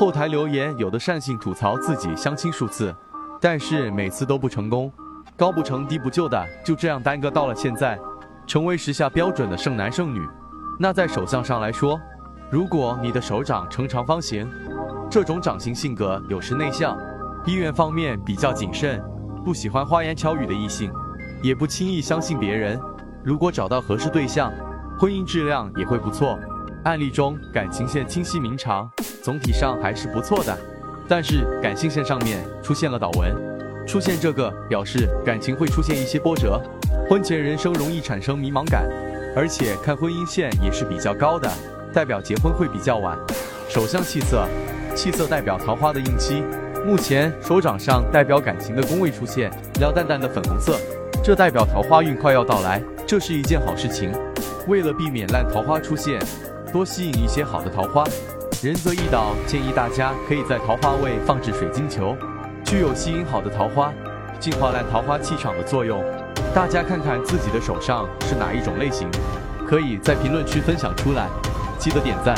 后台留言有的善性吐槽自己相亲数次，但是每次都不成功，高不成低不就的，就这样耽搁到了现在，成为时下标准的剩男剩女。那在手相上来说，如果你的手掌呈长方形，这种掌型性格有时内向，意愿方面比较谨慎，不喜欢花言巧语的异性，也不轻易相信别人。如果找到合适对象，婚姻质量也会不错。案例中感情线清晰明长，总体上还是不错的，但是感性线上面出现了倒纹，出现这个表示感情会出现一些波折，婚前人生容易产生迷茫感，而且看婚姻线也是比较高的，代表结婚会比较晚。手相气色，气色代表桃花的印期，目前手掌上代表感情的宫位出现亮淡淡的粉红色，这代表桃花运快要到来，这是一件好事情。为了避免烂桃花出现。多吸引一些好的桃花。仁泽易导建议大家可以在桃花位放置水晶球，具有吸引好的桃花、净化烂桃花气场的作用。大家看看自己的手上是哪一种类型，可以在评论区分享出来，记得点赞。